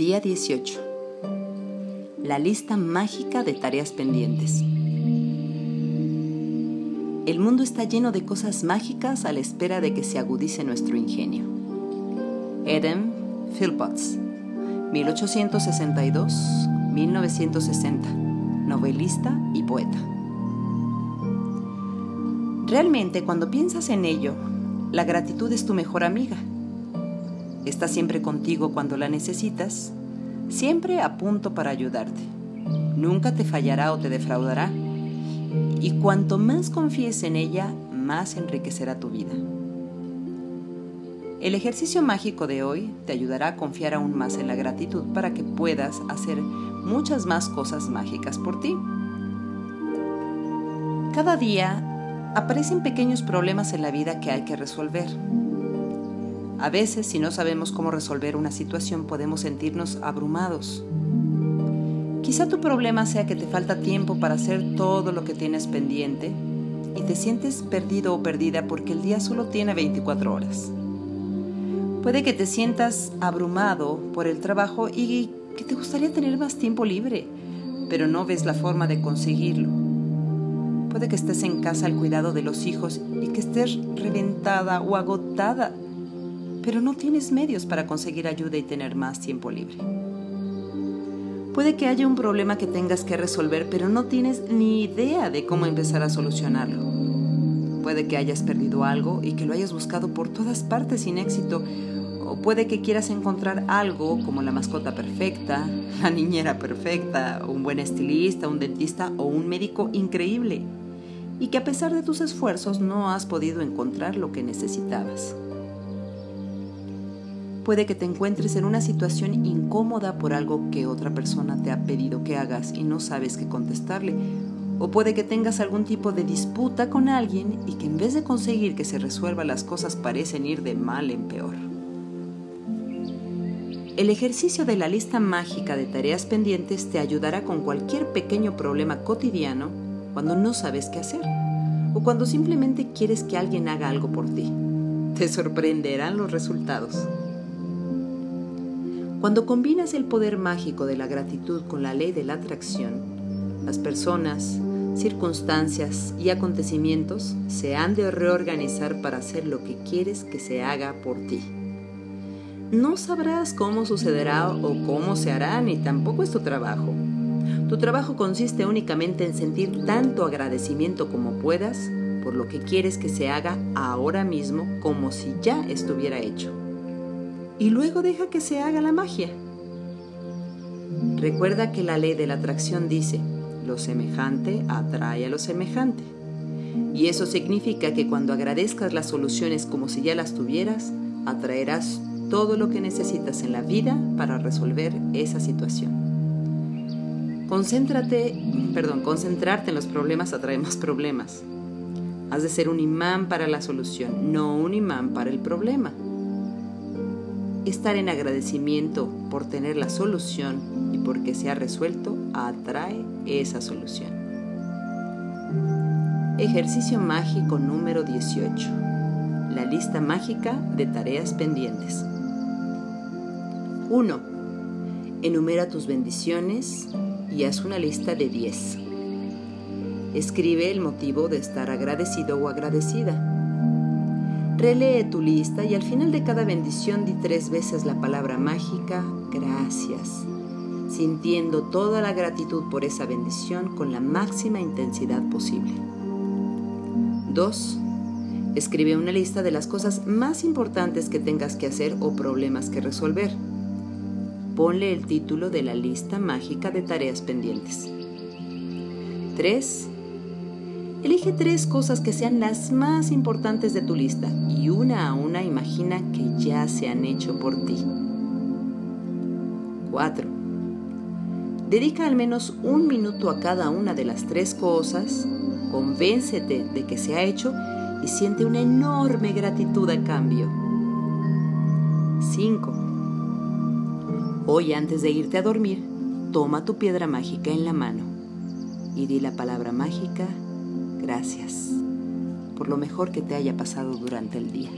Día 18. La lista mágica de tareas pendientes. El mundo está lleno de cosas mágicas a la espera de que se agudice nuestro ingenio. Eden Philpotts, 1862-1960, novelista y poeta. Realmente cuando piensas en ello, la gratitud es tu mejor amiga Está siempre contigo cuando la necesitas, siempre a punto para ayudarte. Nunca te fallará o te defraudará. Y cuanto más confíes en ella, más enriquecerá tu vida. El ejercicio mágico de hoy te ayudará a confiar aún más en la gratitud para que puedas hacer muchas más cosas mágicas por ti. Cada día aparecen pequeños problemas en la vida que hay que resolver a veces, si no sabemos cómo resolver una situación, podemos sentirnos abrumados. Quizá tu problema sea que te falta tiempo para hacer todo lo que tienes pendiente y te sientes perdido o perdida porque el día solo tiene 24 horas. Puede que te sientas abrumado por el trabajo y que te gustaría tener más tiempo libre, pero no ves la forma de conseguirlo. Puede que estés en casa al cuidado de los hijos y que estés reventada o agotada pero no tienes medios para conseguir ayuda y tener más tiempo libre. Puede que haya un problema que tengas que resolver, pero no tienes ni idea de cómo empezar a solucionarlo. Puede que hayas perdido algo y que lo hayas buscado por todas partes sin éxito, o puede que quieras encontrar algo como la mascota perfecta, la niñera perfecta, un buen estilista, un dentista o un médico increíble, y que a pesar de tus esfuerzos no has podido encontrar lo que necesitabas. Puede que te encuentres en una situación incómoda por algo que otra persona te ha pedido que hagas y no sabes qué contestarle. O puede que tengas algún tipo de disputa con alguien y que en vez de conseguir que se resuelva las cosas parecen ir de mal en peor. El ejercicio de la lista mágica de tareas pendientes te ayudará con cualquier pequeño problema cotidiano cuando no sabes qué hacer o cuando simplemente quieres que alguien haga algo por ti. Te sorprenderán los resultados. Cuando combinas el poder mágico de la gratitud con la ley de la atracción, las personas, circunstancias y acontecimientos se han de reorganizar para hacer lo que quieres que se haga por ti. No sabrás cómo sucederá o cómo se hará, ni tampoco es tu trabajo. Tu trabajo consiste únicamente en sentir tanto agradecimiento como puedas por lo que quieres que se haga ahora mismo como si ya estuviera hecho y luego deja que se haga la magia. Recuerda que la ley de la atracción dice, lo semejante atrae a lo semejante. Y eso significa que cuando agradezcas las soluciones como si ya las tuvieras, atraerás todo lo que necesitas en la vida para resolver esa situación. Concéntrate, perdón, concentrarte en los problemas atrae más problemas. Has de ser un imán para la solución, no un imán para el problema. Estar en agradecimiento por tener la solución y porque se ha resuelto atrae esa solución. Ejercicio mágico número 18. La lista mágica de tareas pendientes. 1. Enumera tus bendiciones y haz una lista de 10. Escribe el motivo de estar agradecido o agradecida Relee tu lista y al final de cada bendición di tres veces la palabra mágica gracias, sintiendo toda la gratitud por esa bendición con la máxima intensidad posible. 2. Escribe una lista de las cosas más importantes que tengas que hacer o problemas que resolver. Ponle el título de la lista mágica de tareas pendientes. 3. Elige tres cosas que sean las más importantes de tu lista y una a una imagina que ya se han hecho por ti. 4. Dedica al menos un minuto a cada una de las tres cosas, convéncete de que se ha hecho y siente una enorme gratitud a cambio. 5. Hoy antes de irte a dormir, toma tu piedra mágica en la mano y di la palabra mágica Gracias por lo mejor que te haya pasado durante el día.